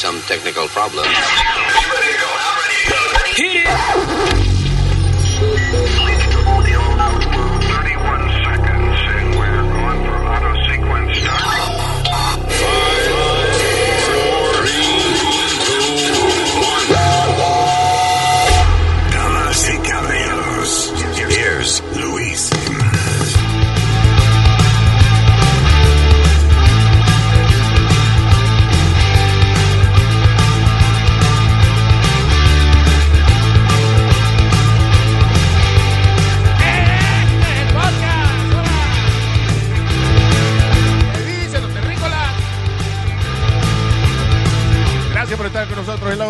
some technical problem.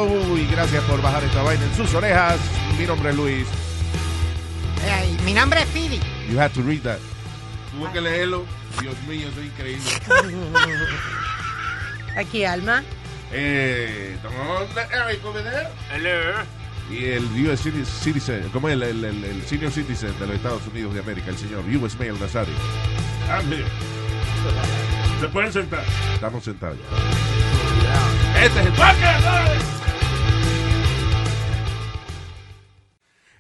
Y gracias por bajar esta vaina en sus orejas. Mi nombre es Luis. Mi nombre es Pidi. You had to read that. Tuve que leerlo. Dios mío, eso es increíble. Aquí, Alma. Eh, ¿dónde Eric over there? Hello. Y el US citi- Citizen, ¿cómo es el, el, el- el Senior Citizen de los Estados Unidos de América, el señor US Mail Nazario. I'm here. Se pueden sentar. Estamos sentados ya. Este es el podcast.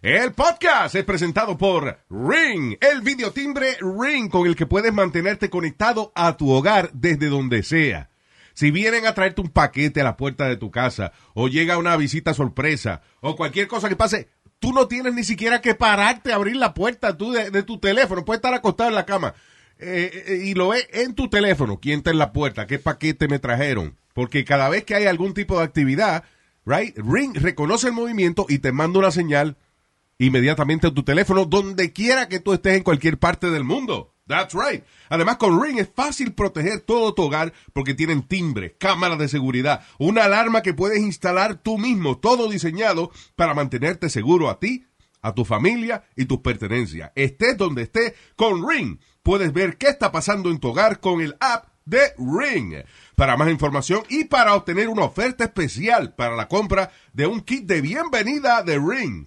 El podcast es presentado por Ring, el videotimbre Ring con el que puedes mantenerte conectado a tu hogar desde donde sea. Si vienen a traerte un paquete a la puerta de tu casa, o llega una visita sorpresa, o cualquier cosa que pase, tú no tienes ni siquiera que pararte a abrir la puerta tú de, tu teléfono. Puedes estar acostado en la cama eh, eh, y lo ves en tu teléfono. ¿Quién está en la puerta? ¿Qué paquete me trajeron? Porque cada vez que hay algún tipo de actividad, right, Ring reconoce el movimiento y te manda una señal inmediatamente a tu teléfono donde quiera que tú estés en cualquier parte del mundo. That's right. Además, con Ring es fácil proteger todo tu hogar porque tienen timbre, cámaras de seguridad, una alarma que puedes instalar tú mismo, todo diseñado para mantenerte seguro a ti, a tu familia y tus pertenencias. Estés donde estés, con Ring puedes ver qué está pasando en tu hogar con el app de Ring. Para más información y para obtener una oferta especial para la compra de un kit de bienvenida de Ring,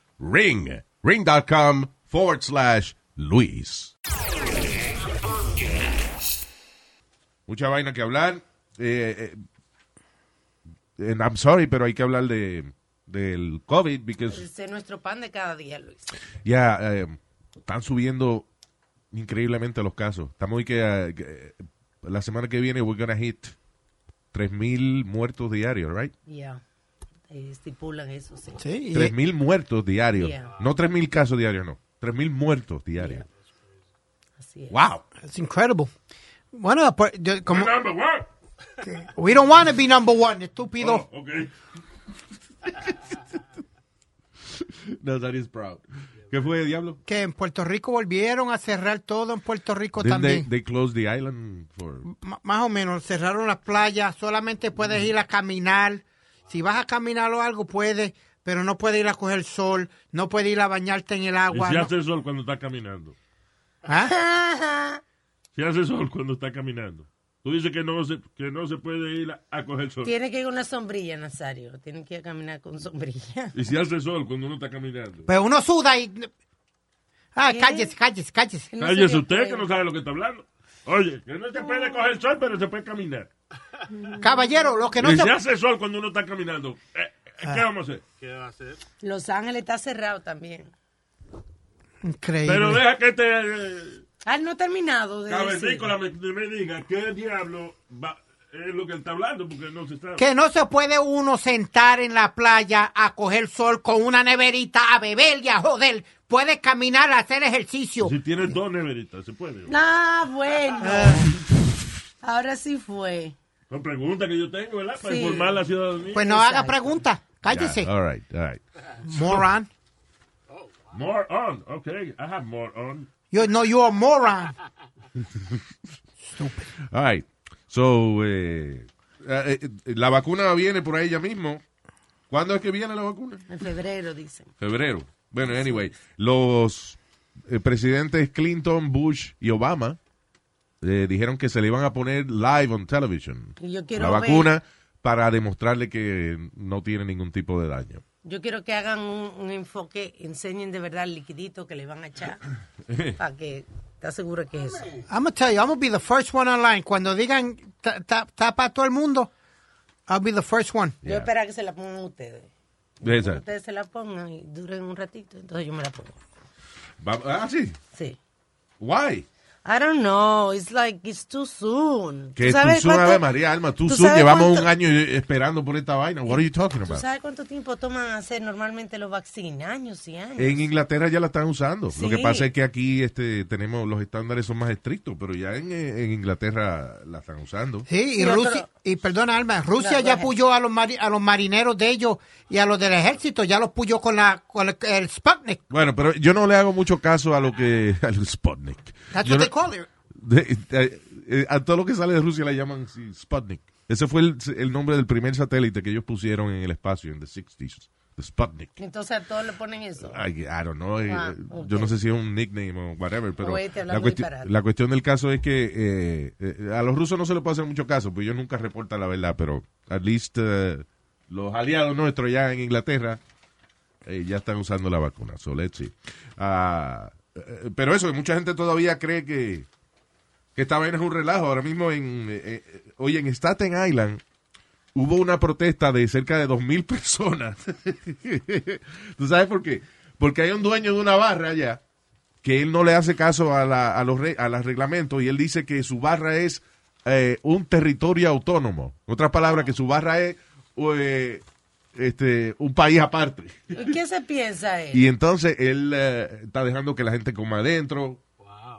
Ring. Ring.com forward slash Luis. Mucha vaina que hablar. Eh, eh, and I'm sorry, pero hay que hablar de del COVID because es nuestro pan de cada día, Luis. ya eh, están subiendo increíblemente los casos. Estamos hoy que, eh, que, la semana que viene we're gonna hit 3000 muertos diarios, right? Ya. Eh, Estipulan eso, sí. Sí, y- 3000 muertos diarios. Yeah. No 3000 casos diarios, no. 3000 muertos diarios. Así es. Wow. It's incredible. Bueno, pues, yo- como, Number one. we don't want to be number one, estúpido. Oh, ok. No, that is proud. ¿Qué fue, diablo? Que en Puerto Rico volvieron a cerrar todo en Puerto Rico Didn't they, también. they closed the island for M- más o menos, cerraron las playas, solamente puedes ir a caminar. Si vas a caminar o algo, puedes, pero no puedes ir a coger sol, no puedes ir a bañarte en el Y agua. si no- hace sol cuando está caminando. ¿Ah? Si hace sol cuando está caminando. Tú dices que no se, que no se puede ir a, a coger sol. Tiene que ir con una sombrilla, Nazario. Tiene que ir a caminar con sombrilla. Y si hace sol cuando uno está caminando. Pues uno suda y... Ah, ¿Qué? cállese, cállese, cállese. No Cállese se le usted que no sabe lo que está hablando. Oye, que no se puede coger sol, pero se puede caminar. Caballero, lo que no y se... si hace sol cuando uno está caminando, eh, eh, ¿qué vamos a hacer? Los Ángeles está cerrado también. Increíble. Pero deja que este eh, Ah, no ha terminado de me, me diga qué diablo va- es lo que él está hablando, porque no se sabe. Que no se puede uno sentar en la playa a coger sol con una neverita a beber y a joder. Puedes caminar a hacer ejercicio. Si tienes dos neveritas, se puede. Ah, bueno. Ahora sí fue. Son preguntas que yo tengo, ¿verdad? Para Sí. informar a la ciudadanía. Pues no haga preguntas. Cállese. All right, all right. Moron. More on, okay. I have more on. You, no, you're a moron. All right. So, eh, eh, eh, la vacuna viene por ahí ya mismo. ¿Cuándo es que viene la vacuna? En febrero, dicen. Febrero. Bueno, anyway, los eh, presidentes Clinton, Bush y Obama eh, dijeron que se le iban a poner live on television Y yo la quiero ver- vacuna para demostrarle que no tiene ningún tipo de daño. Yo quiero que hagan un, un enfoque, enseñen de verdad el liquidito que le van a echar para que te asegure que es eso. I'm gonna tell you, I'm gonna be the first one online. Cuando digan ta- ta- tapa a todo el mundo, I'll be the first one. Yo espero que se la pongan ustedes. Ustedes se la pongan y duren un ratito, entonces yo me la pongo. Ah, sí. Sí. Why? I don't know, it's like it's too soon. Que ¿Tú tú sabes Zoom, cuánto- Ave María, Alma, tú tú Zoom, sabes llevamos cuánto- un año esperando por esta vaina. What are you talking ¿Tú about? sabes cuánto tiempo toman hacer normalmente los vaccines? Años y años. En Inglaterra ya la están usando. Lo que Sí. pasa es que aquí este, tenemos los estándares son más estrictos, pero ya en, eh, en Inglaterra la están usando. Sí, y Sí, otro- Rusia, y perdona Alma, Rusia No, ya puyó a los, mari- a los marineros de ellos y a los del ejército, ya los puyó con, la, con el, el Sputnik. Bueno, pero yo no le hago mucho caso a lo que al Sputnik. That's Yo what no- they call it. de- eh, eh, a todo lo que sale de Rusia le llaman sí, Sputnik. Ese fue el, el nombre del primer satélite que ellos pusieron en el espacio en the 60s. The Sputnik. Entonces a todos le ponen eso. I, I don't know. eh, Ah, Yo ok. no sé si es un nickname o whatever, pero Oye, la, cuesti- la cuestión del caso es que eh, eh, a los rusos no se les puede hacer mucho caso, pues ellos nunca reportan la verdad, pero at least eh, los aliados nuestros ya en Inglaterra eh, ya están usando la vacuna. So let's see. Ah, eh, pero eso, mucha gente todavía cree que, que esta vaina es un relajo. Ahora mismo, en eh, eh, hoy en Staten Island hubo una protesta de cerca de 2.000 personas. ¿Tú sabes por qué? Porque hay un dueño de una barra allá que él no le hace caso a, la- a los, a los reglamentos y él dice que su barra es eh, un territorio autónomo. En otras palabras, que su barra es eh, este, un país aparte. ¿Y qué se piensa él? Y entonces él eh, está dejando que la gente coma adentro.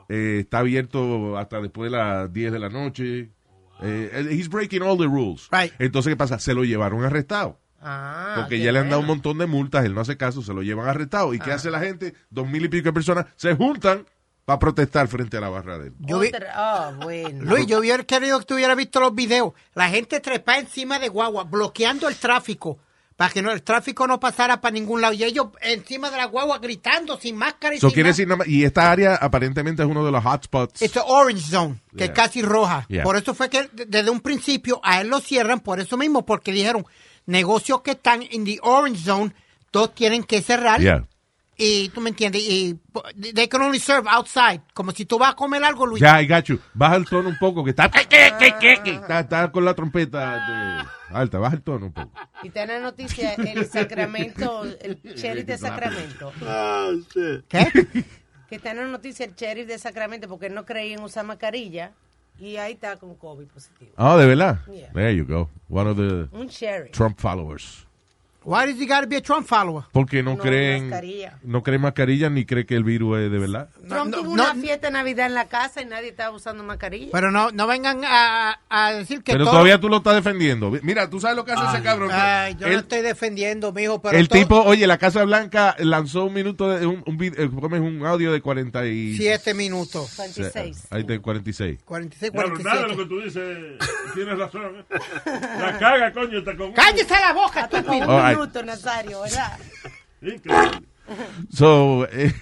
Eh, está abierto hasta después de las 10 de la noche. Eh, he's breaking all the rules. Right. Entonces, ¿qué pasa? Se lo llevaron arrestado. Ah, Porque ya le han dado un montón de multas, él no hace caso, se lo llevan arrestado. ¿Y qué hace la gente? Dos mil y pico de personas se juntan para protestar frente a la barra de él. Yo vi- Ah, bueno. Luis, yo hubiera querido que tú hubieras visto los videos. La gente trepa encima de guagua, bloqueando el tráfico, para que no, el tráfico no pasara para ningún lado. Y ellos encima de la guagua gritando, sin máscara y Eso sin quiere decir y esta área aparentemente es uno de los hotspots. A orange zone, que Yeah. es casi roja. Yeah. Por eso fue que de- desde un principio a él lo cierran, por eso mismo, porque dijeron, negocios que están en the orange zone, todos tienen que cerrar. Yeah. Y tú me entiendes, y they can only serve outside. Como si tú vas a comer algo, Luis. Ya, I got you. Baja el tono un poco, que está, está, está con la trompeta de- alta. Baja el tono un poco. Y tiene noticia el Sacramento, el sheriff de Sacramento. ¿Qué? Que tiene noticia el sheriff de Sacramento porque no creía en usar mascarilla y ahí está con COVID positivo. Oh, de verdad. Yeah. There you go. One of the Un sheriff. Trump followers. Why does he gotta be a Trump follower? Porque no, No, creen mascarilla. no creen mascarilla ni cree que el virus es de verdad. Trump no, tuvo no, una fiesta de Navidad en la casa y nadie estaba usando mascarilla. Pero no, no vengan a, a decir que Pero todo- todavía tú lo estás defendiendo. Mira, tú sabes lo que hace ese cabrón. Ay, yo el no estoy defendiendo, mijo, pero el todo- tipo, oye, la Casa Blanca lanzó un minuto de un, un, vid- eh, un audio de 40 y... Siete minutos. 26. Ahí está, 46. 46, Claro, nada de lo 47. que tú dices tienes razón. ¿eh? La caga, coño, está con. ¡Cállese la boca, estúpido! Right. minuto, Nazario, ¿verdad? Increíble. So, eh,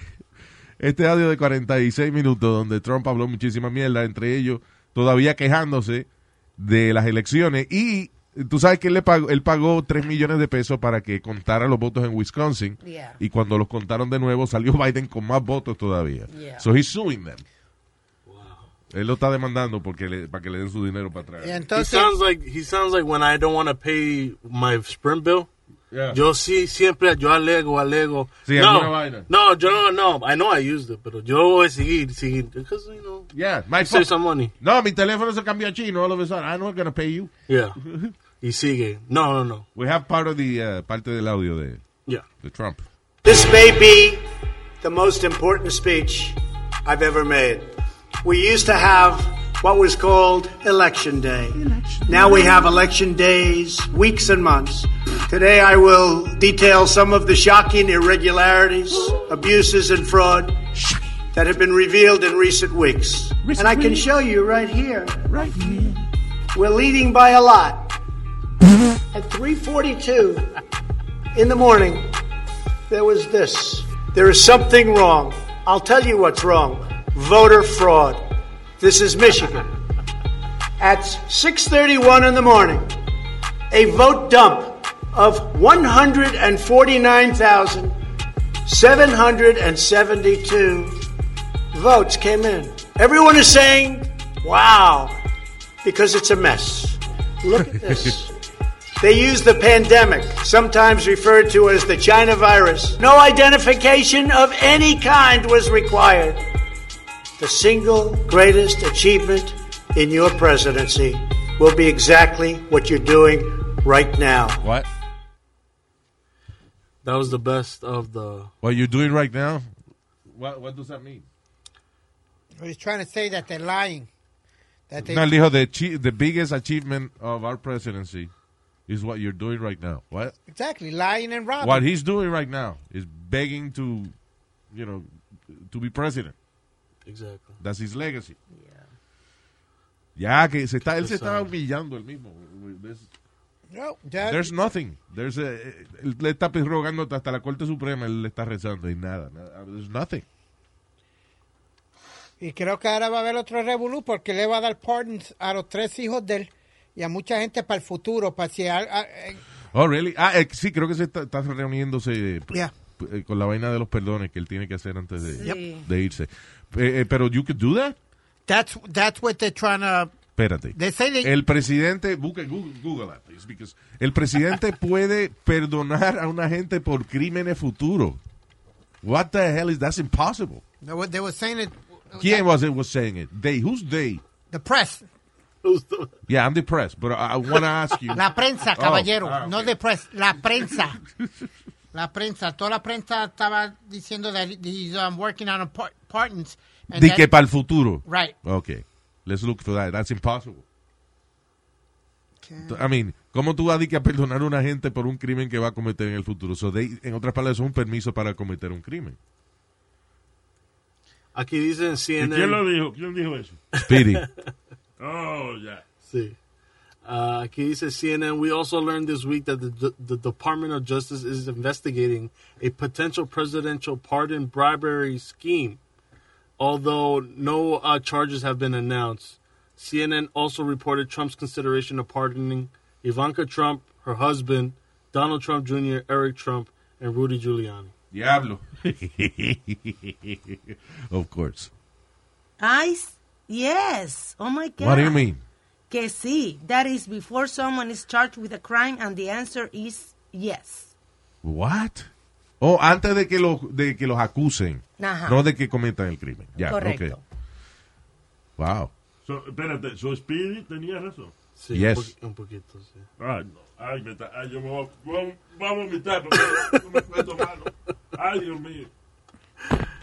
este audio de 46 minutos donde Trump habló muchísima mierda, entre ellos todavía quejándose de las elecciones y tú sabes que él, le pagó, él pagó 3 millones de pesos para que contara los votos en Wisconsin Yeah. y cuando los contaron de nuevo salió Biden con más votos todavía. Yeah. So he's suing them. Él lo está demandando porque le- para que le den su dinero para atrás. He entonces, sounds like he sounds like when I don't want to pay my Sprint bill. Yeah. Yo sí siempre yo alego alego. Sí, no, vaina. no, yo no, no. I know I used it, pero yo voy a seguir, seguir, because you know, Yeah, my save some money. No, mi teléfono se cambió a chino all of a sudden. I'm not gonna pay you. Yeah. y sigue. No, no, no. We have part of the, uh, parte del audio de, Yeah. de Trump. This may be the most important speech I've ever made. We used to have what was called Election Day. now we have election days, weeks and months. Today I will detail some of the shocking irregularities, abuses, and fraud that have been revealed in recent weeks. and I can show you right here. Right here. We're leading by a lot. At 3:42 in the morning, there was this. There is something wrong. I'll tell you what's wrong. Voter fraud. This is Michigan. At 6:31 in the morning, a vote dump of 149,772 votes came in. Everyone is saying, "Wow," because it's a mess. Look at this. They used the pandemic, sometimes referred to as the China virus. No identification of any kind was required. The single greatest achievement in your presidency will be exactly what you're doing right now. What? That was the best of the. What you're doing right now? What What does that mean? He's trying to say that they're lying. That they, No, dijo, the, the biggest achievement of our presidency is what you're doing right now. What? exactly, lying and robbing. What he's doing right now is begging to, you know, to be president. Exactly. That's his legacy. Ya que se está, él se estaba humillando el mismo. There's, No, ya- there's nothing. There's a, él le está rogando hasta la Corte Suprema, él le está rezando y nada. nada. There's nothing. Y creo que ahora va a haber otro revolú porque le va a dar pardons a los tres hijos de él y a mucha gente para el futuro, para si... a- a- Oh, really? Ah, eh, sí, creo que se está, está reuniéndose eh, Yeah. eh, con la vaina de los perdones que él tiene que hacer antes de, Sí. de irse. Eh, eh, pero you could do that? that's, that's what they're trying to... Espérate. They say they- El presidente, Google, Google that, please, because el presidente puede perdonar a una gente por crímenes futuros. What the hell is that's impossible? They were, they were saying it... ¿Quién was it was saying it? They, who's they? The press. Yeah, I'm the press, but I, I want to ask you. La prensa, caballero. ah, No ok. the press. La prensa. la prensa. Toda la prensa estaba diciendo that he's um, working on a par- pardons. and Di that- que para el futuro. Right. Okay. Let's look for that. That's impossible. I mean, ¿cómo tú vas a a perdonar a una gente por un crimen que va a cometer en el futuro? So they- en otras palabras, es un permiso para cometer un crimen. Aquí dicen ¿Y CNN. quién lo dijo? ¿Quién dijo eso? Speedy. Oh, ya. Sí. Uh, aquí dice CNN. We also learned this week that the, the Department of Justice is investigating a potential presidential pardon bribery scheme, although no uh, charges have been announced. CNN also reported Trump's consideration of pardoning Ivanka Trump, her husband, Donald Trump Jr., Eric Trump, and Rudy Giuliani. Diablo. of course. I, s- yes. Oh my God. What do you mean? Que sí. That is before someone is charged with a crime and the answer is yes. What? Oh, antes de que los de que los acusen, Ajá. no de que cometan el crimen. Ya, Correcto. okay. Wow. So, espérate, so Speedy tenía razón. Sí, Yes. un, un poquito, sí. Ay, no. Ay, me ay, yo me voy, a- voy a- voy a vomitar porque no me puedo malo. Ay, Dios mío.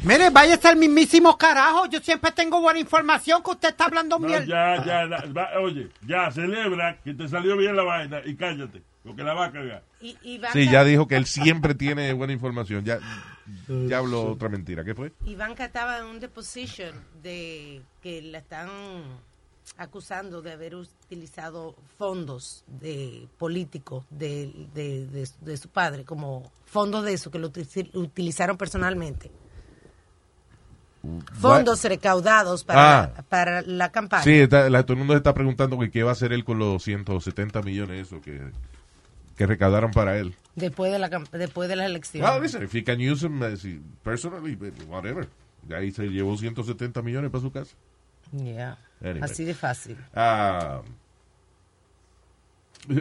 Mire, vaya a ser el mismísimo carajo. Yo siempre tengo buena información que usted está hablando No, mierda. ya, ya, la- va- oye, ya, celebra que te salió bien la vaina y cállate, porque la va a cagar. Y, Ivanka, Sí, ya dijo que él siempre tiene buena información. Ya, ya habló otra mentira. ¿Qué fue? Ivanka estaba en un deposition de que la están acusando de haber utilizado fondos de políticos de, de, de- de su padre, como fondos de eso que lo util- utilizaron personalmente. Fondos recaudados para, Ah. la, para la campaña. Sí, está- la- todo el mundo se está preguntando que qué va a hacer él con los 170 millones eso que, que recaudaron para él. Después de la después de las elecciones. Well, listen, if he can use them as he- personally, whatever. Ahí se llevó 170 millones para su casa. Yeah. Anyway. Así de fácil. Ah,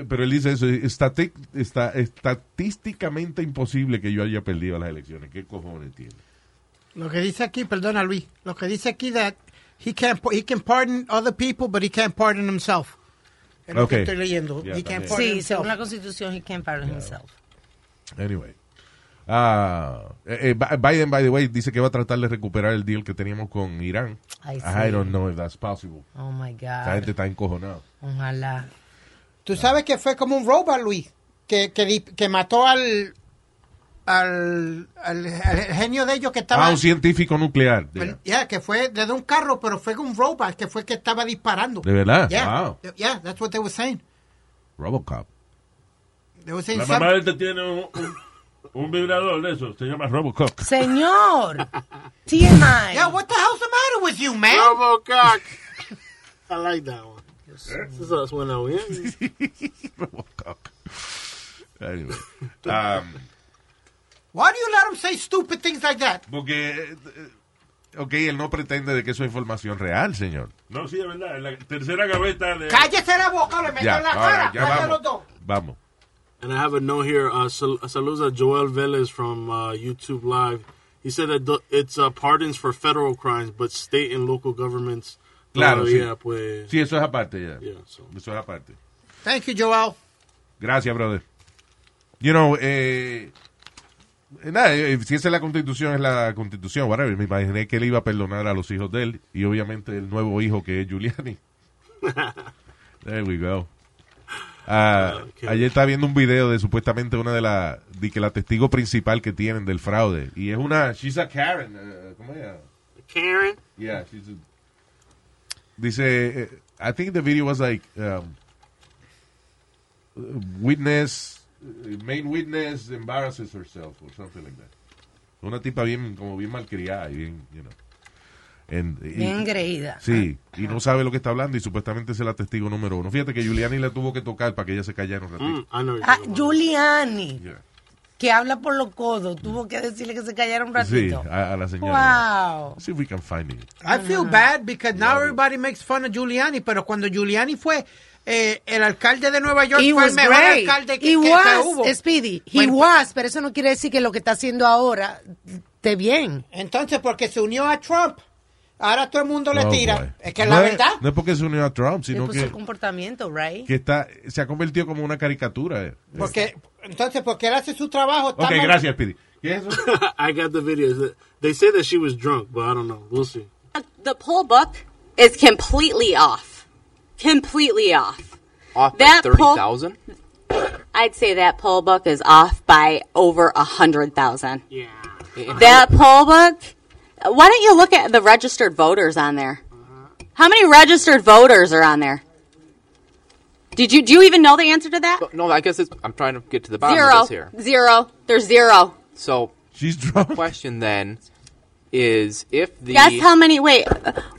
pero él dice eso, estati- está, estadísticamente imposible que yo haya perdido las elecciones. ¿Qué cojones tiene? Lo que dice aquí, perdona Luis, lo que dice aquí that he can he can pardon other people, but he can't pardon himself. Es lo Ok. que estoy leyendo. Ya, he can't pardon Sí, himself. según la constitución, he can't pardon himself. Anyway. Ah, eh, eh, Biden, by the way, dice que va a tratar de recuperar el deal que teníamos con Irán. I don't know if that's possible. Oh my Esa God. gente está encojonada. Ojalá. Tú sabes que fue como un robot, Luis, que, que, que mató al, al, al, al genio de ellos que estaba... Ah, un científico nuclear. el- Yeah. yeah, que fue desde un carro, pero fue un robot que fue el que estaba disparando. ¿De verdad? Yeah, Wow. yeah, that's what they were saying. Robocop. They were saying La mamá de este tiene un, un, un vibrador de eso. Se llama Robocock. Señor. TMI. Yeah, what the hell's the matter with you, man? Robocock. I like that one. Eso suena bien. Robocock. Anyway. Um, Why do you let him say stupid things like that? porque, eh, eh, ok, él no pretende de que eso es información real, señor. No, sí, es verdad. En la tercera gaveta de... Cállese la boca, le meto Ya, en la ahora, cara. ya ¿Cuál de vamos. los dos? Vamos. And I have a note here. Uh, sal- saludos a Joel Velez from uh, YouTube Live. He said that it's uh, pardons for federal crimes, but state and local governments. Claro, sí. pues. Sí, eso es aparte ya. Yeah, so. Eso es aparte. Thank you, Joel. Gracias, brother. You know, eh, nada, eh, si esa es la constitución, es la constitución, whatever. Me imaginé que él iba a perdonar a los hijos de él y obviamente el nuevo hijo que es Giuliani. There we go. Ah, Okay. Ayer estaba viendo un video de supuestamente una de las, de que la testigo principal que tienen del fraude. Y es una, she's a Karen, eh, ¿cómo es? Karen? Yeah, she's a- dice, eh, I think the video was like, um, witness, uh, main witness embarrasses herself or something like that. Una tipa bien, como bien malcriada y bien, you know. And- y- Bien engreída. Sí, y no sabe lo que está hablando y supuestamente es la testigo número uno. Fíjate que Giuliani la tuvo que tocar para que ella se callara un ratito. Mm, Ah, about. Giuliani, Yeah. que habla por los codos, tuvo que decirle que se callara un Sí, ratito. a, a la señora. Wow. See if we can find it. I feel bad because now everybody makes fun of Giuliani, pero cuando Giuliani fue eh, el alcalde de Nueva York, He fue el mejor great. alcalde que, He que- que was, hubo. Speedy. He Bueno, was, pero eso no quiere decir que lo que está haciendo ahora esté bien. Entonces, porque se unió a Trump, ahora todo el mundo le Oh, tira. boy. Es que no la verdad. No es porque se unió a Trump, sino puso que, el comportamiento, right? que está, se ha convertido como una caricatura. eh. Porque, entonces, porque él hace su trabajo. Ok, mal- gracias, Speedy. ¿Qué es eso? I got the video. They say that she was drunk, but I don't know. We'll see. The poll book is completely off. Completely off. Off That by 30,000? I'd say that poll book is off by over a hundred thousand. Yeah. That poll book. Why don't you look at the registered voters on there? Uh-huh. How many registered voters are on there? Did you do you even know the answer to that? No, I guess it's, I'm trying to get to the bottom Zero. of this here. Zero. There's zero. So, She's drunk. question then is if the Guess how many? Wait.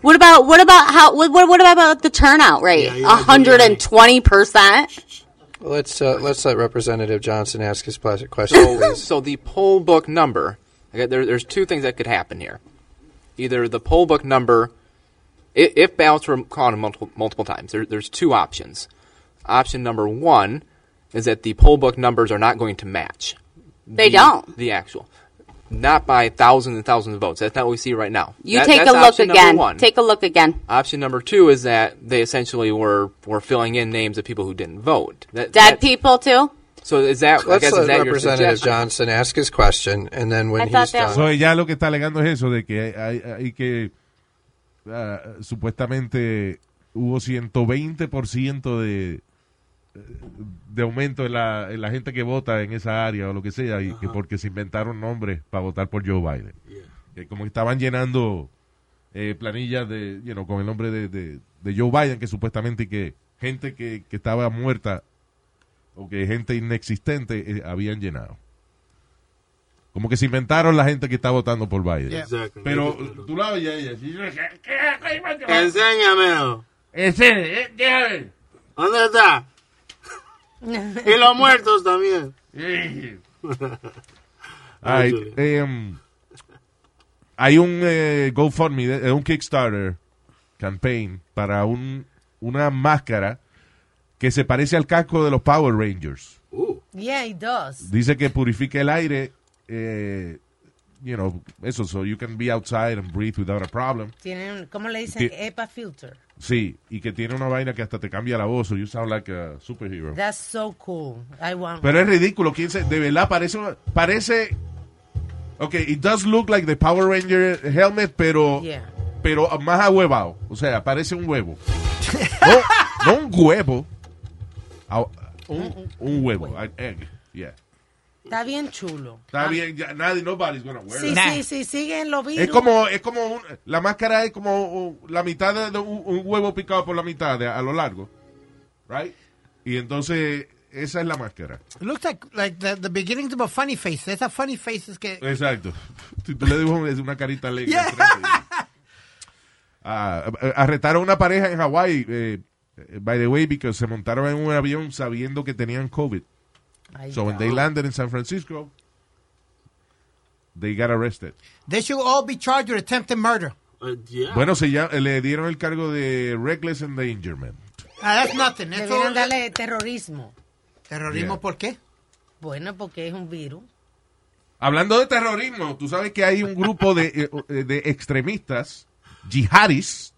What about what about how? What what, what about the turnout rate? Yeah, A yeah, hundred and twenty percent. Let's uh, let's let Representative Johnson ask his pla- question, so, so the poll book number. Okay, there, there's two things that could happen here. Either the poll book number, if, if ballots were counted multiple multiple times, there, there's two options. Option number one is that the poll book numbers are not going to match. They the- don't. The actual, not by thousands and thousands of votes. That's not what we see right now. You That- take a look again. one. Take a look again. Option number two is that they essentially were were filling in names of people who didn't vote. That, Dead that- people too. So is that? I Let's guess is let that Representative suggestion? Johnson ask his question, and then when I thought he's that done, So, ella lo que está alegando es eso, de que hay, hay que ah, supuestamente hubo 120% de, de aumento en la, en la gente que vota en esa área o lo que sea, y que porque se inventaron nombres para votar por Joe Biden. Que como estaban llenando eh, planillas de, you know, con el nombre de, de, de Joe Biden, que supuestamente que gente que, que estaba muerta o que gente inexistente eh, habían llenado. Como que se inventaron la gente que está votando por Biden. Exactly. Pero tú la a ella. Enséñamelo. Eh. ¿Dónde está? Y los muertos también. Ay, Actually. em, hay un eh, GoFundMe, de- eh, un Kickstarter campaign para un, una máscara que se parece al casco de los Power Rangers. Yeah, he does. Dice que purifica el aire, eh, you know, eso, so you can be outside and breathe without a problem. Tienen, ¿cómo le dicen? Ti- EPA filter. Sí, y que tiene una vaina que hasta te cambia la voz, so you sound like a superhero. That's so cool. I want Pero es ridículo, ¿quién se, de verdad parece, parece, ok, it does look like the Power Ranger helmet, pero, Yeah. pero más ahuevado, o sea, parece un huevo. No, no un huevo, un, un huevo, an egg, yeah. Está bien chulo. Está bien, ya, nadie, nobody's gonna wear Sí, it. sí, sí, siguen los virus. Es como, es como un- la máscara es como un- la mitad de, de un, un huevo picado por la mitad de- a lo largo, right? Y entonces esa es la máscara. It looks like, like the, the beginnings of a funny face. Esa funny face es que... Exacto. Si tú le dibujas una carita alegre. Yeah. Ah, arrestaron a una pareja en Hawái, eh, by the way, because se montaron en un avión sabiendo que tenían COVID. Ay, So when they landed in San Francisco, they got arrested. They should all be charged with attempted murder. Uh, yeah. Bueno, se ya, le dieron el cargo de reckless endangerment. Ah, that's nothing. Eso- Debieron darle terrorismo. ¿Terrorismo Yeah. por qué? Bueno, porque es un virus. Hablando de terrorismo, tú sabes que hay un grupo de, eh, eh, de extremistas, jihadis,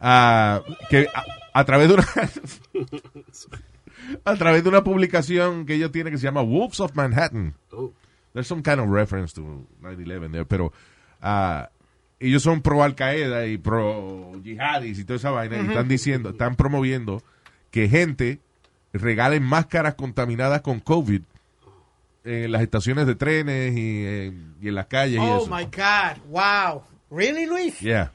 ah, que a, a través de una a través de una publicación que ellos tienen que se llama Wolves of Manhattan. Oh. There's some kind of reference to 9/11 there, pero ah, ellos son pro Al Qaeda y pro jihadis y toda esa vaina y están diciendo, están promoviendo que gente regalen máscaras contaminadas con COVID en las estaciones de trenes y, en- y en las calles y Oh eso. my God. Wow. Really, Luis? Yeah.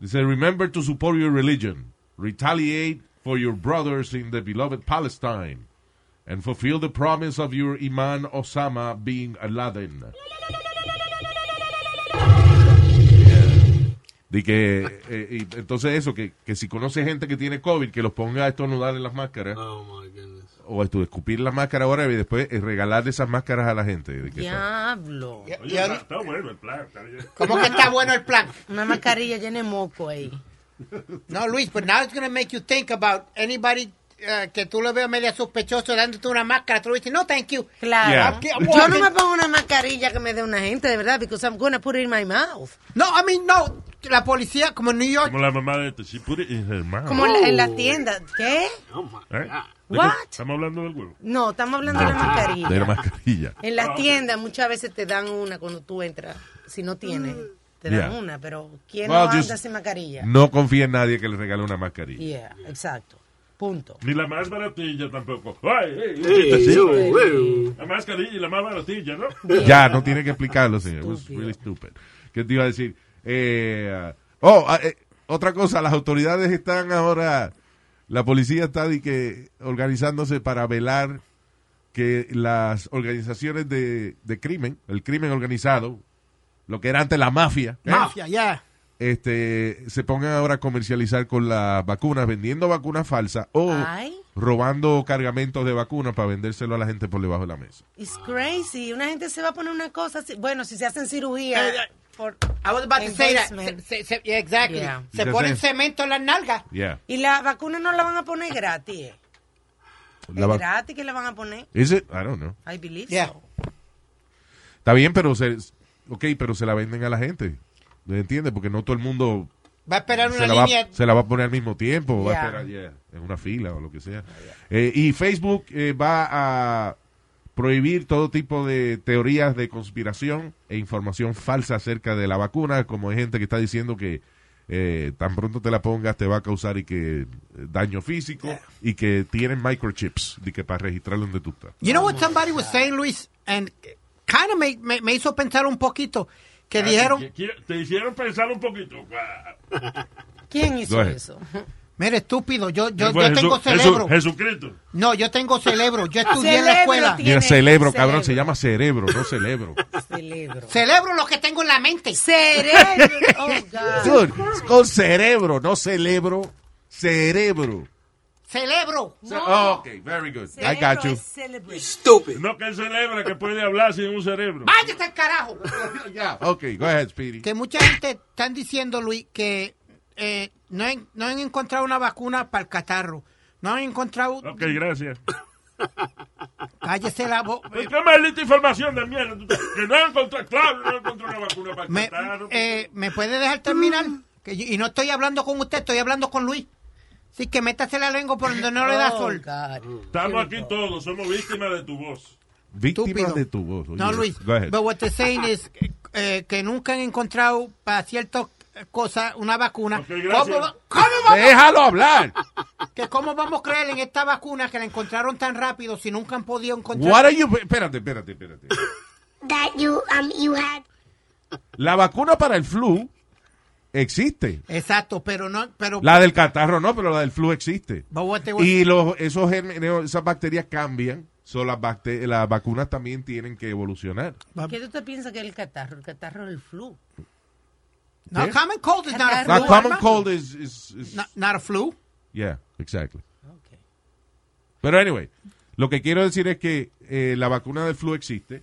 Dice, remember to support your religion. Retaliate for your brothers in the beloved Palestine. And fulfill the promise of your Imam Osama Laden. Yeah. De que, eh, y entonces eso, que, que si conoce gente que tiene COVID, que los ponga a estornudar en las máscaras. Oh my goodness. O a esto, escupir la máscara ahora y después eh, regalarle esas máscaras a la gente. De que Diablo. Oye, Y está, está bueno el plan. está. ¿Cómo que está bueno el plan? Una mascarilla llena de moco ahí. No, Luis, but now it's going to make you think about anybody uh, que tú lo veas media sospechoso dándote una máscara. Tú le dices, no, thank you. Claro. Yeah. Yo no me pongo una mascarilla que me dé una gente, de verdad, because I'm gonna put it in my mouth. No, I mean, no. La policía, como en New York, Como la mamá de este. She put it in her mouth. Como en la, en la tienda. ¿Qué? Oh my ¿Eh? God. ¿De What? qué? Estamos hablando del huevo. No, estamos hablando de la mascarilla. De la mascarilla. En las tiendas muchas veces te dan una cuando tú entras. Si no tienes, te dan Yeah. una. Pero ¿quién Well, no just- anda sin mascarilla? No confía en nadie que le regale una mascarilla. Yeah, exacto. Punto. Ni la más baratilla tampoco. Ay. La mascarilla y la más baratilla, ¿no? Ya, no tiene que explicarlo, señor. It was really stupid. ¿Qué te iba a decir? Eh, oh, ah, eh, otra cosa, las autoridades están ahora, la policía está de que organizándose para velar que las organizaciones de, de crimen, el crimen organizado, lo que era antes la mafia, ¿eh? mafia, yeah. este, se pongan ahora a comercializar con las vacunas, vendiendo vacunas falsas o Ay, robando cargamentos de vacunas para vendérselo a la gente por debajo de la mesa. it's crazy. Una gente se va a poner una cosa así. Bueno, si se hacen cirugía. Eh, por- I was about to say that. Se- se- exactly. Yeah. Se Ya ponen cemento en las nalgas. Yeah. y la vacuna no la van a poner gratis. eh. La es gratis que la van a poner. Is it? I don't know. I believe Yeah. so. Está bien, pero se, ok, pero se la venden a la gente. ¿Me entiendes? Porque no todo el mundo Va a esperar se una la, va, se la va a poner al mismo tiempo, va a esperar yeah, en una fila o lo que sea. Eh, y Facebook eh, va a prohibir todo tipo de teorías de conspiración e información falsa acerca de la vacuna, como hay gente que está diciendo que eh, tan pronto te la pongas te va a causar y que eh, daño físico y que tienen microchips de que para registrar donde tú estás. You know what somebody was saying, Luis? And kind of me, me, me hizo pensar un poquito. Que Ah, dijeron, que- que- Te hicieron pensar un poquito. ¿Quién hizo eso? mire, estúpido, yo, yo, yo tengo cerebro. Jesucristo. No, yo tengo cerebro. Yo estudié en la Cerebro escuela. tiene- Mira, cerebro, cabrón, cerebro. se llama cerebro, no cerebro. Cerebro. Cerebro lo que tengo en la mente. Cerebro. Oh, God. Dude, it's called cerebro, no celebro, cerebro. Cerebro. Oh, ok, very good. I got you. Celebrate. Stupid. No que él celebra que puede hablar sin un cerebro. Váyate al carajo. Yeah, ok, go ahead, Speedy. Que mucha gente están diciendo, Luis, que eh, no, han, no han encontrado una vacuna para el catarro. No han encontrado. Ok, gracias. Cállese la boca. Qué maldita información de mierda. Que no encontró, claro, no encontró una vacuna para el Me, catarro. eh, ¿Me puede dejar terminar? Que yo- y no estoy hablando con usted, estoy hablando con Luis. Así que métase la lengua por donde no le da Oh, sol. Estamos aquí todos, somos víctimas de tu voz. Víctima Estúpido. de tu voz. oye. No, Luis. Go ahead. But what they're saying is eh, que nunca han encontrado para ciertas cosas una vacuna. ¿Cómo, cómo vamos, Déjalo hablar. que ¿Cómo vamos a creer en esta vacuna que la encontraron tan rápido si nunca han podido encontrar? What are you... Espérate, espérate, espérate. that you um you had La vacuna para el flu existe. Exacto, pero no, pero La del catarro no, pero la del flu existe. Y los, esos gérmenes, esas bacterias cambian. So las, bacte- las vacunas también tienen que evolucionar. ¿Qué tú te piensas que es el catarro? El catarro es el flu. no, ¿Qué? common cold is not a Catarro. flu. Now, common cold is, is- is- Not, not a flu. Yeah, exactly. Pero anyway, lo que quiero decir es que eh, la vacuna del flu existe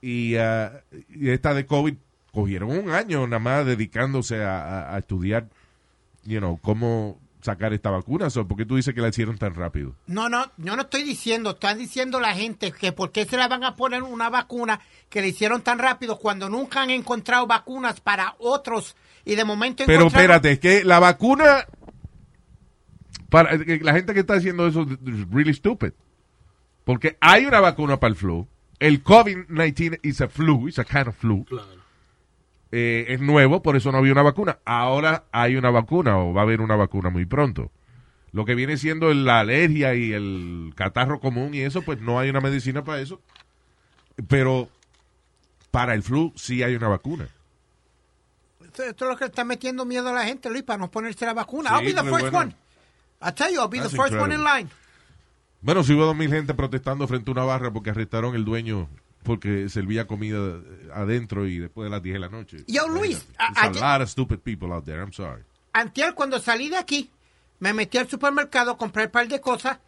y, ah, y esta de COVID cogieron un año nada más dedicándose a, a- a estudiar, you know, cómo sacar esta vacuna. So, ¿Por qué tú dices que la hicieron tan rápido? No, no, yo no estoy diciendo, están diciendo la gente que por qué se la van a poner una vacuna que le hicieron tan rápido cuando nunca han encontrado vacunas para otros y de momento Pero encontraron- espérate, es que la vacuna, para eh, la gente que está haciendo eso es really stupid. Porque hay una vacuna para el flu. El COVID-19 is a flu, is a kind of flu. Eh, es nuevo, por eso no había una vacuna. Ahora hay una vacuna o va a haber una vacuna muy pronto. Lo que viene siendo la alergia y el catarro común y eso, pues no hay una medicina para eso. Pero para el flu sí hay una vacuna. Esto, esto es lo que está metiendo miedo a la gente, Luis, para no ponerse la vacuna. Sí, I'll be the first bueno. one. I tell you, I'll be That's the first one in line. Bueno, sí hubo dos mil gente protestando frente a una barra porque arrestaron el dueño porque servía comida eh, adentro y después de las 10 de la noche. Yo, Luis, a- There's a ayer- lot of stupid people out there. I'm sorry. Antier, cuando salí de aquí, me metí al supermercado, compré un par de cosas.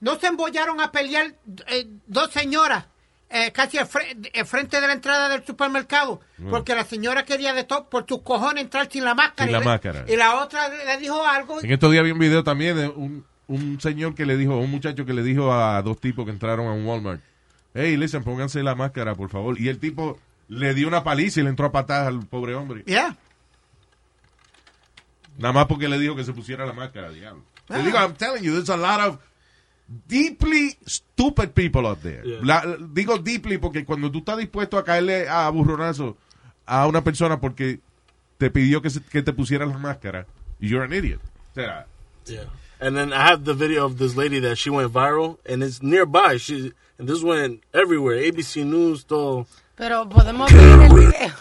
No se embollaron a pelear eh, dos señoras eh, casi al fre- eh, frente de la entrada del supermercado. Mm. Porque la señora quería de todo, por tus cojones, entrar sin la máscara. Sin y la le- máscara. Y la otra le dijo algo. En estos días vi un video también de un, un señor que le dijo, un muchacho que le dijo a dos tipos que entraron a un Walmart, hey, listen, pónganse la máscara, por favor. Y el tipo le dio una paliza y le entró a patadas al pobre hombre. Yeah. Nada más porque le dijo que se pusiera la máscara, diablo. Ah. digo, I'm telling you, there's a lot of deeply stupid people out there. Yeah. La- digo deeply porque cuando tú estás dispuesto a caerle a burronazo a una persona porque te pidió que, se- que te pusieras la máscara, you're an idiot. O sea, Yeah. And then I have the video of this lady that she went viral, and it's nearby. She and this went everywhere. ABC News, todo. Pero podemos ver el video.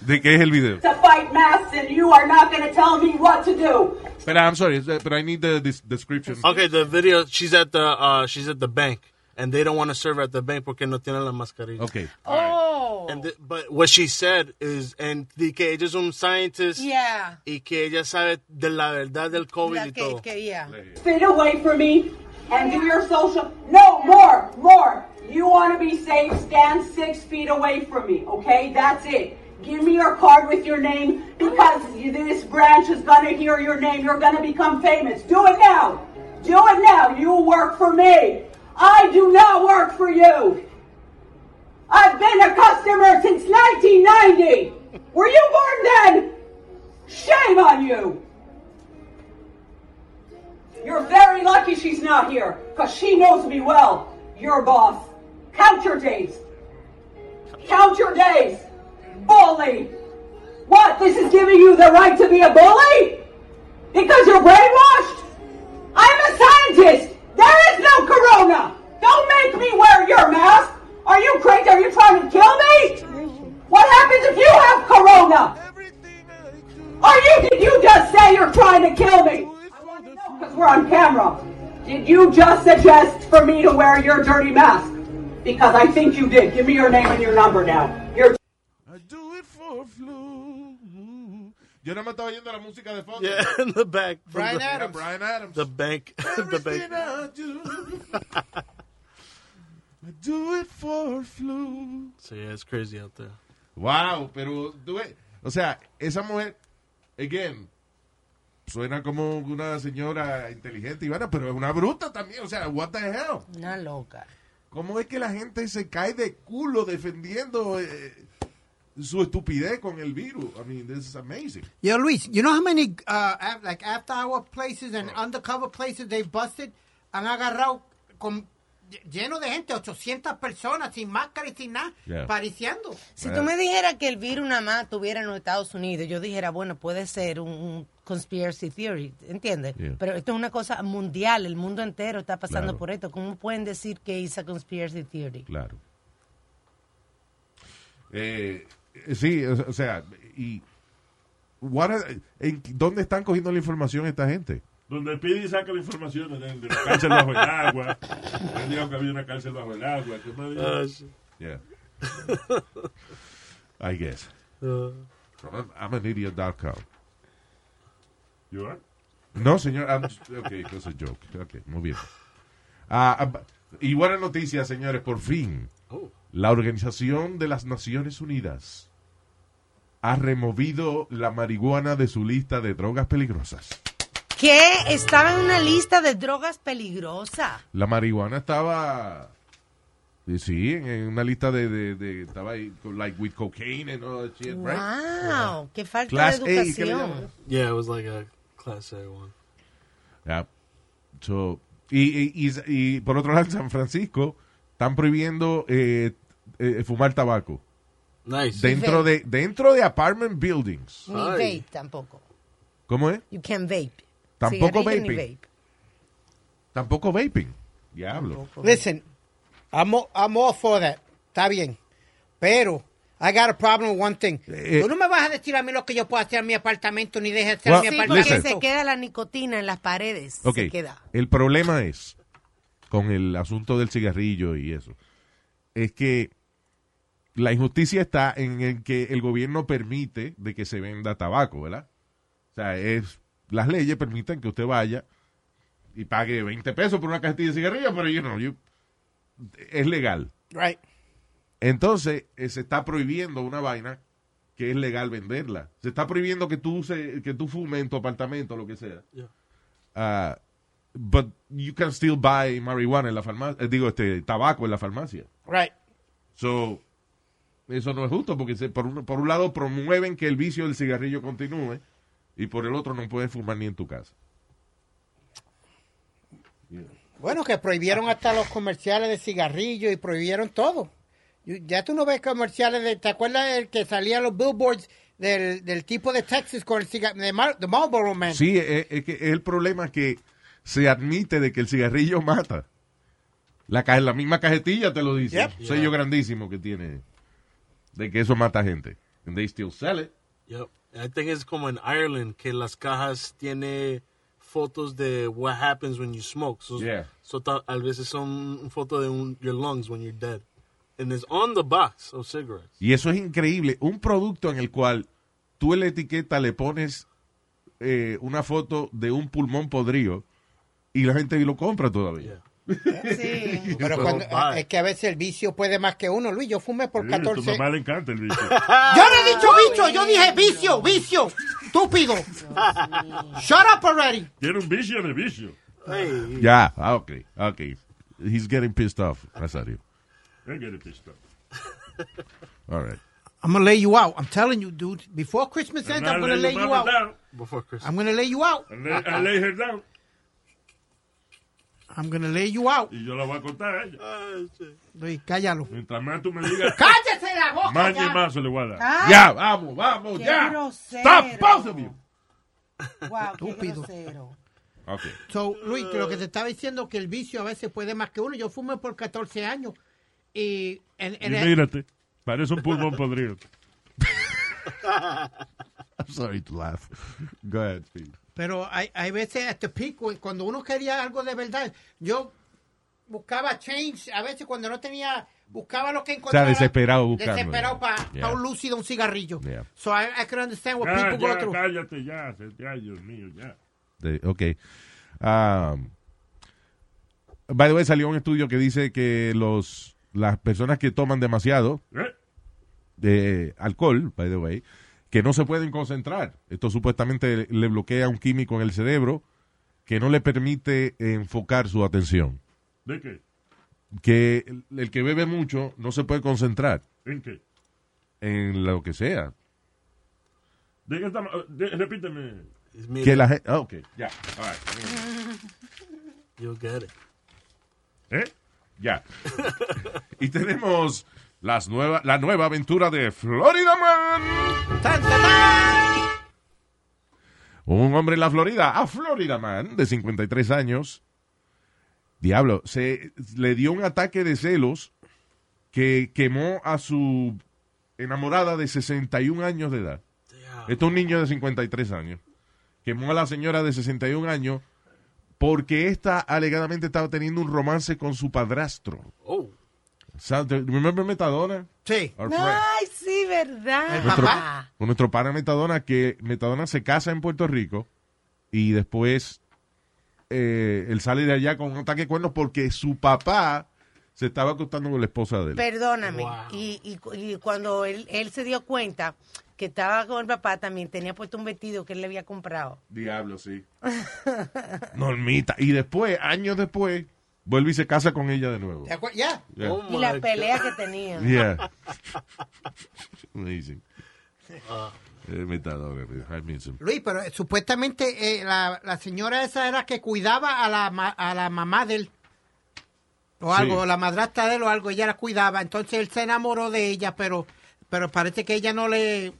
¿de qué es el video? to fight masks, and you are not going to tell me what to do. But I'm sorry, but I need the this description. Okay, the video. She's at the uh, she's at the bank, and they don't want to serve at the bank porque no tiene la mascarilla. Okay. Oh. And th- but what she said is, and di que ella es un scientist Yeah. y que ella sabe de la verdad del COVID La y que, todo. que, yeah. Feet away from me and do your social. No, more, more. You want to be safe, stand six feet away from me, okay? That's it. Give me your card with your name because this branch is going to hear your name. You're going to become famous. Do it now. Do it now. You work for me. I do not work for you. I've been a customer since 1990. Were you born then? Shame on you. You're very lucky she's not here, because she knows me well. Your boss. Count your days. Count your days. Bully. What? This is giving you the right to be a bully? Because you're brainwashed? I'm a scientist. There is no corona. Don't make me wear your mask. Are you crazy? Are you trying to kill me? What happens if you have corona? Are you, did you just say you're trying to kill me? Because we're on camera. Did you just suggest for me to wear your dirty mask? Because I think you did. Give me your name and your number now. You're I do it for flu. Yo no me estaba oyendo la música de fondo. Yeah, in the back. Brian the, Adams. Brian Adams. The bank. the bank. I do. I do it for flu. So yeah, it's crazy out there. Wow, pero tú ves, o sea, esa mujer, again, suena como una señora inteligente y buena, pero es una bruta también, o sea, what the hell? Una loca. ¿Cómo es que la gente se cae de culo defendiendo eh, su estupidez con el virus? I mean, this is amazing. Yo, Luis, you know how many uh, like after hour places and undercover places they busted? Han agarrado con lleno de gente, 800 personas sin máscara y sin nada, Yeah. pariciando. Si tú me dijeras que el virus nada más estuviera en los Estados Unidos, yo dijera, bueno, puede ser un, un conspiracy theory, ¿entiendes? Yeah. Pero esto es una cosa mundial, el mundo entero está pasando Claro. por esto. ¿Cómo pueden decir que es a conspiracy theory? Claro. Eh, sí, o, sea, y what are- en- ¿dónde están cogiendo la información esta gente? Donde Pidi saca la información de, la cárcel bajo el agua. Él dijo que había una cárcel bajo el agua. ¿Qué más dijo? Ah. Yeah. I guess. Uh, I'm, I'm an idiot.com. You are? No, señor. I'm just- ok, that's a joke. Ok, muy bien. Ah, ah, y buena noticia, señores, por fin. Oh. La Organización de las Naciones Unidas ha removido la marihuana de su lista de drogas peligrosas. ¿Qué? Estaba en una lista de drogas peligrosas. La marihuana estaba... eh, Sí, en, una lista de, de, de- Estaba ahí, con, like, with cocaine and all that shit, right? Wow, qué falta Class A, de educación. yeah, it was like a class A one. Yeah. So, y, y, y- y por otro lado, en San Francisco están prohibiendo eh, eh, fumar tabaco. Nice. Dentro de, dentro de apartment buildings. Ni vape tampoco. ¿Cómo es? You can vape. Tampoco vaping. Tampoco vaping. Diablo. Listen, I'm, all- I'm all for that. Está bien. Pero, I got a problem with one thing. Eh, Tú no me vas a decir a mí lo que yo puedo hacer en mi apartamento, ni dejes hacer Well, en mi Sí, apartamento. porque se queda la nicotina en las paredes. Ok, Se queda. el problema es, con el asunto del cigarrillo y eso, es que la injusticia está en el que el gobierno permite de que se venda tabaco, ¿verdad? O sea, es, las leyes permiten que usted vaya y pague 20 pesos por una cajetilla de cigarrillos, pero you know, you- es legal. Right. Entonces, eh, se está prohibiendo una vaina que es legal venderla. Se está prohibiendo que tú, use- que tú fumes en tu apartamento, lo que sea. Yeah. Ah, but you can still buy marijuana en la farmacia, digo, este, tabaco en la farmacia. Right. So, eso no es justo porque se- por, un, por un lado promueven que el vicio del cigarrillo continúe y por el otro no puedes fumar ni en tu casa. Bueno, que prohibieron hasta los comerciales de cigarrillos y prohibieron todo. Ya tú no ves comerciales de... ¿Te acuerdas el que salía los billboards del, del tipo de Texas con el cigarrillo, de, Mar- de Marlboro Man? Sí, es, es que el problema es que se admite de que el cigarrillo mata. La, ca- la misma cajetilla te lo dice. Yep. Un sello grandísimo que tiene de que eso mata gente. And they still sell it. Yep. I think it's como en Ireland que las cajas tiene fotos de what happens when you smoke. So, Yeah. so a veces son fotos de un- your lungs when you're dead. And it's on the box of cigarettes. Y eso es increíble. Un producto en el cual tú en la etiqueta le pones eh, una foto de un pulmón podrido y la gente lo compra todavía. Sí. Pero cuando, es que a veces el vicio puede más que uno. Luis, yo fumé por Sí, a tu 14... mamá le encanta el bicho. Yo no he dicho vicio, yo dije vicio, vicio. Estúpido. Shut up already. Tiene un vicio de vicio. Ya, ah, ok, ok. He's getting pissed off, Nazario. I get it pissed off. All right. I'm gonna lay you out. I'm telling you, dude. Before Christmas ends, I'm gonna lay you out. down. Before Christmas. I'm gonna lay you out. I lay, I lay her down. I'm gonna lay you out. Y yo la voy a contar a ella. Luis, cállalo. Mientras más tú me digas, ¡Cállese la boca! más y ya! más se le voy a dar. Ah, Ya, vamos, vamos, qué ya. grosero. Stop, both of you. Wow, qué Estúpido. grosero. Ok. So, Luis, que lo que te estaba diciendo que el vicio a veces puede más que uno. Yo fumé por 14 años. Y, en, en Y el- mírate, parece un pulmón podrido. I'm sorry to laugh. Go ahead, Steve. pero hay, hay veces este pico, cuando uno quería algo de verdad, yo buscaba change, a veces cuando no tenía, buscaba lo que encontraba. desesperado buscando, Desesperado para Yeah. un lúcido, un cigarrillo. Yeah. So I, I can understand what Ya, people go ya, through. cállate ya, ya, Dios mío, ya. De- ok. Um, by the way, salió un estudio que dice que los las personas que toman demasiado ¿Eh? de alcohol, by the way, que no se pueden concentrar. Esto supuestamente le bloquea un químico en el cerebro que no le permite enfocar su atención. ¿De qué? Que el, el que bebe mucho no se puede concentrar ¿En qué? en lo que sea. ¿De qué estamos? de- repíteme. Que la gente, ah, ok, ya, all right. You'll get it. ¿Eh? Ya. y tenemos las nueva, la nueva aventura de Florida Man. ¡Tan, tan, tan! Un hombre en la Florida, a Florida Man, de 53 años. Diablo, se le dio un ataque de celos que quemó a su enamorada de 61 años de edad. Esto es un niño de 53 años. Quemó a la señora de 61 años porque esta alegadamente estaba teniendo un romance con su padrastro. Oh. Remember Metadona? Sí. Our friend. Ay, sí, verdad. Nuestro, con nuestro pana Metadona, que Metadona se casa en Puerto Rico y después eh, él sale de allá con un ataque de cuernos porque su papá se estaba acostando con la esposa de él. Perdóname. Y, y, y cuando él, él se dio cuenta que estaba con el papá, también tenía puesto un vestido que él le había comprado. Diablo, sí. Normita. Y después, años después, vuelve y se casa con ella de nuevo. ¿Te acuerdas? Ya. Yeah. y la pelea que tenían. Yeah. Amazing. Him. Luis, pero eh, supuestamente eh, la, la señora esa era que cuidaba a la, ma- a la mamá de él. O Sí. algo, la madrastra de él o algo, ella la cuidaba. Entonces él se enamoró de ella, pero, pero parece que ella no le,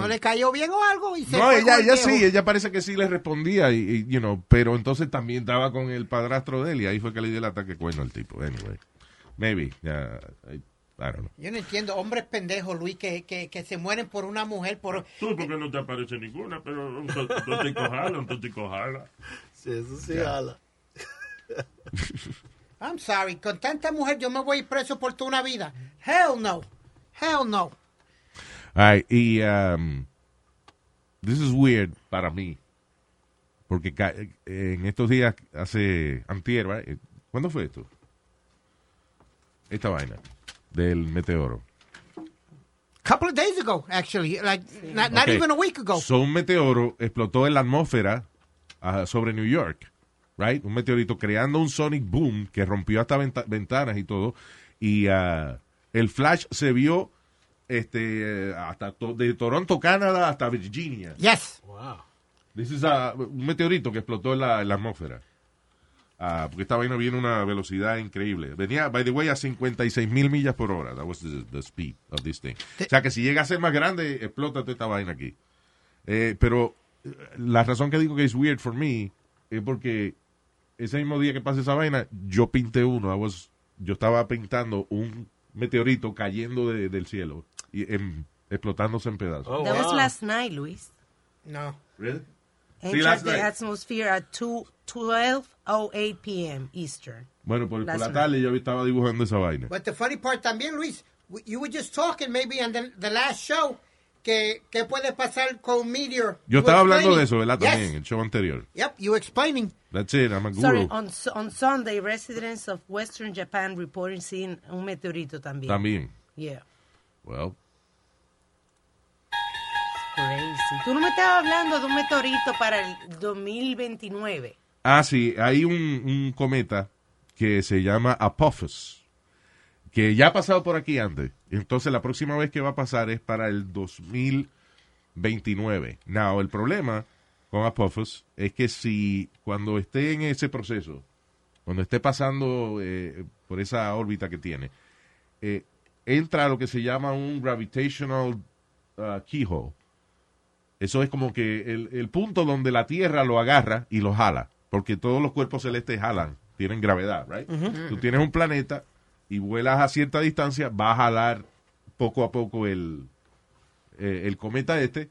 no, le cayó bien o algo. Y se No, fue ella, ella sí, ella parece que sí le respondía, y, y, you know, pero entonces también estaba con el padrastro de él y ahí fue que le dio el ataque cuerno al tipo. Anyway, maybe, yeah, I, I don't know. Yo no entiendo, hombres pendejos, Luis, que, que, que se mueren por una mujer, por... Tú, porque no te aparece ninguna, pero un to- totico jala, un totico jala. Sí, eso sí, Ya. ala. I'm sorry, con tanta mujer yo me voy preso por toda una vida. Hell no. Hell no. Ay, y um, this is weird para mí, porque ca- eh, en estos días, hace antier, ¿verdad? Eh, ¿cuándo fue esto? Esta vaina del meteoro. Couple of days ago, actually, like not, even a week ago. So, un meteoro explotó en la atmósfera ah, sobre New York, right? Un meteorito creando un sonic boom que rompió hasta venta- ventanas y todo. Y ah, el flash se vio este hasta to- de Toronto, Canadá, hasta Virginia. Yes. Wow. This is a- un meteorito que explotó en la, en la atmósfera. Ah, porque esta vaina viene a una velocidad increíble. Venía, by the way, a 56 mil millas por hora. That was the, the speed of this thing. O sea que si llega a ser más grande, explota toda esta vaina aquí. Eh, pero la razón que digo que es weird for me es porque ese mismo día que pasa esa vaina, yo pinté uno. I was- yo estaba pintando un meteorito cayendo de- del cielo y em, explotándose en pedazos. Oh, That was last night, Luis. No. Really? Entered Sí, last the night. atmosphere at 2, 12.08 p.m. Eastern. Bueno, por, por la night. tarde yo estaba dibujando esa vaina. But the funny part también, Luis, you were just talking maybe on the, the last show que, que puede pasar con Meteor. Yo estaba hablando de eso, ¿verdad? Yes. También, el show anterior. Yep, you explaining. That's it, I'm a guru. Sorry, on, on Sunday, residents of Western Japan reporting seeing un meteorito también. También. Yeah. Well, Crazy. Tú no me estabas hablando de un meteorito para el 2029. ah, sí, hay un, un cometa que se llama Apophis, que ya ha pasado por aquí antes. Entonces, la próxima vez que va a pasar es para el 2029. Now, el problema con Apophis es que si cuando esté en ese proceso, cuando esté pasando eh, por esa órbita que tiene, eh, entra lo que se llama un gravitational uh, keyhole. Eso es como que el, el punto donde la Tierra lo agarra y lo jala, porque todos los cuerpos celestes jalan, tienen gravedad, right? Ujú. Tú tienes un planeta y vuelas a cierta distancia, va a jalar poco a poco el, eh, el cometa este,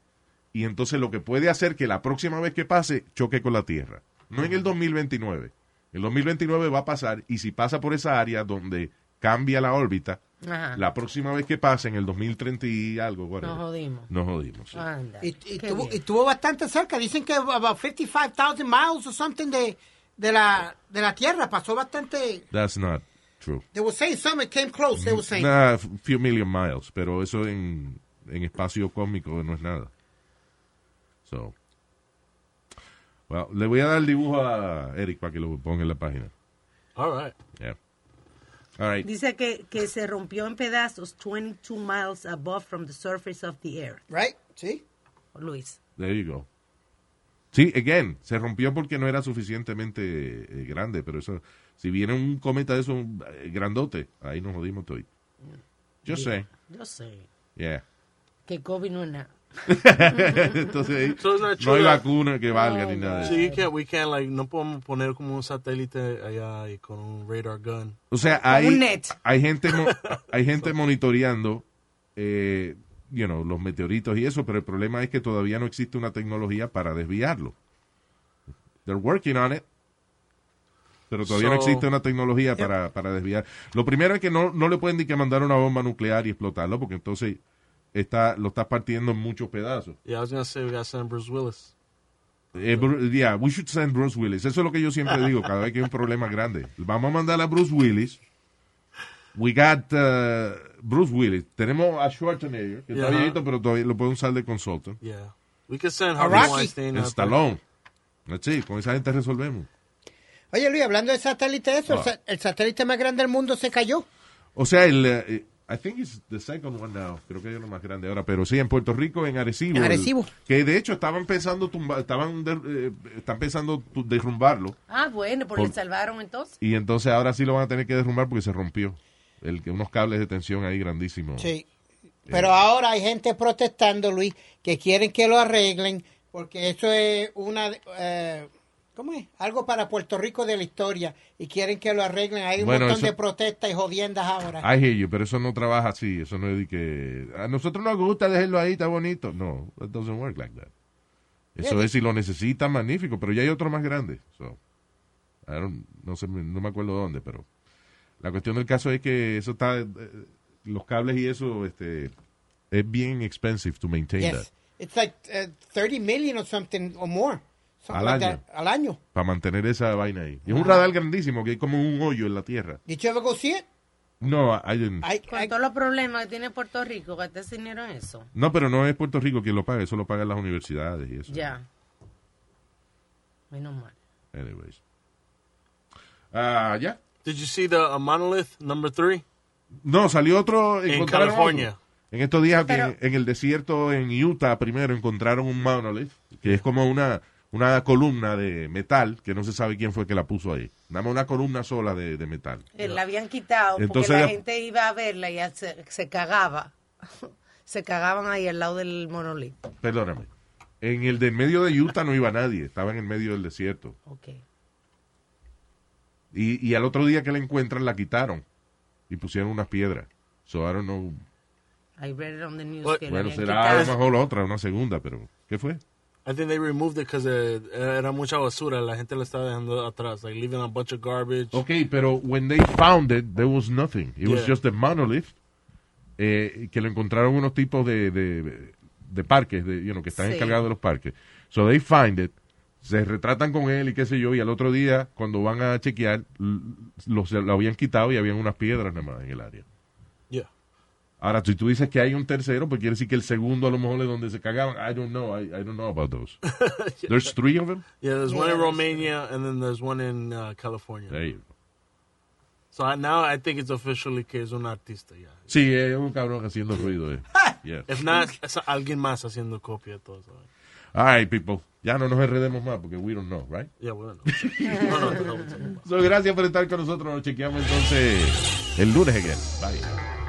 y entonces lo que puede hacer que la próxima vez que pase choque con la Tierra. No en el 2029. El 2029 va a pasar y si pasa por esa área donde cambia la órbita, Ajá. la próxima vez que pase en el 2030 y algo, whatever, Nos jodimos. nos jodimos. sí. Anda. Y, y Qué tuvo, bien. y tuvo bastante cerca. Dicen que about 55,000 miles or something de, de, la, de la Tierra. Pasó bastante. That's not true. They were saying something came close. They were saying. Nah, few million miles, pero eso en, en espacio cósmico no es nada. So. Well, le voy a dar el dibujo a Eric para que lo ponga en la página. All right. Yeah. All right. Dice que, que se rompió en pedazos 22 miles above from the surface of the earth. Right? ¿Sí? Luis. There you go. Sí, again, se rompió porque no era suficientemente eh, grande, pero eso, si viene un cometa de eso eh, grandote, ahí nos jodimos todo. Yo sé. Yo sé. Yeah. Que COVID no es nada. Entonces So no hay vacuna que valga ni nada de So eso. you can't, we can't, like, no podemos poner como un satélite allá y con un radar gun. O sea, hay, un net. hay gente hay gente monitoreando eh, you know, los meteoritos y eso, pero el problema es que todavía no existe una tecnología para desviarlo. They're working on it. Pero todavía no existe una tecnología para, para desviar. Lo primero es que no, no le pueden ni que mandar una bomba nuclear y explotarlo, porque entonces está, lo estás partiendo en muchos pedazos. Yeah, I was gonna say we got send Bruce Willis. Eh, yeah, we should send Bruce Willis. Eso es lo que yo siempre digo cada vez que hay un problema grande. Vamos a mandar a Bruce Willis. We got uh, Bruce Willis. Tenemos a Schwarzenegger, que está Yeah. viejito, pero todavía lo puede usar de consultant. Yeah, we could send A Harvey. Weinstein. Stallone. Sí, con esa gente resolvemos. Oye, Luis, hablando de satélite, eso, el, Ah. sa- el satélite más grande del mundo se cayó. O sea, el, eh, I think it's the second one now. Creo que es lo más grande ahora, pero sí, en Puerto Rico, en Arecibo. En el- Arecibo. que de hecho estaban pensando tumba, estaban de- eh, están pensando derrumbarlo. Ah, bueno, pues Por- le salvaron entonces. Y entonces ahora sí lo van a tener que derrumbar porque se rompió. El, que unos cables de tensión ahí grandísimos. Sí. Pero ahora hay gente protestando, Luis, que quieren que lo arreglen, porque eso es una... eh, ¿Cómo es? Algo para Puerto Rico de la historia, y quieren que lo arreglen. Hay un Bueno, montón eso- de protestas y jodiendas ahora. I hear you, pero eso no trabaja así. Eso no es de que a nosotros nos gusta dejarlo ahí, está bonito. No, it doesn't work like that. Eso es si lo necesitan, magnífico, pero ya hay otro más grande. So, I don't- no sé, no me acuerdo dónde, pero la cuestión del caso es que eso está, eh, los cables y eso, este, es bien expensive to maintain that. Yes. It's like uh, 30 million or something or more. Al año. Al año. Para mantener esa vaina ahí. Y es un radar grandísimo que hay como un hoyo en la tierra. Did you ever go see it? No, I didn't. I- Con I- todos los problemas que tiene Puerto Rico, gasté ese dinero eso. No, pero no es Puerto Rico quien lo paga, eso lo pagan las universidades y eso. Ya. Menos mal. Anyways. Ah, ya. Did you see the uh, monolith number three? No, salió otro. En California. otro. En estos días que en el desierto en Utah primero encontraron un monolith, que es como una, una columna de metal, que no se sabe quién fue que la puso ahí. Nada más una columna sola de, de metal. Eh, La habían quitado porque la gente iba a verla y ya se, se cagaba. se cagaban ahí al lado del monolito. Perdóname. En el del medio de Utah no iba nadie, estaba en el medio del desierto. Ok. Y, y al otro día que la encuentran la quitaron y pusieron unas piedras. So I don't know. I read it on the news What? que la Bueno, será a lo mejor otra, una segunda, pero ¿qué fue? I think they removed it because era mucha basura. La gente la estaba dejando atrás, like leaving a bunch of garbage. Okay, pero when they found it, there was nothing. It was Yeah. just a monolith eh, que lo encontraron unos tipos de, de, de parques, de, you know, que están Sí. encargados de los parques. So they find it, se retratan con él y qué sé yo, y al otro día, cuando van a chequear, l- lo, se lo habían quitado y habían unas piedras nada más en el área. Yeah. Ahora, si tú dices que hay un tercero, pues quiere decir que el segundo a lo mejor es donde se cagaban. I don't know. I, I don't know about those. There's three of them? Yeah, there's one Yeah, in Romania and then there's one in uh, California. There you go. So I, now I think it's officially que es un artista ya. Sí, es un cabrón haciendo ruido. Eh. Yeah. If not, es alguien más haciendo copia de todo eso. All right, people. Ya no nos enredemos más porque we don't know, right? Yeah, bueno. no, no, no, no, no. So, gracias por estar con nosotros. Nos chequeamos entonces el lunes again. Bye.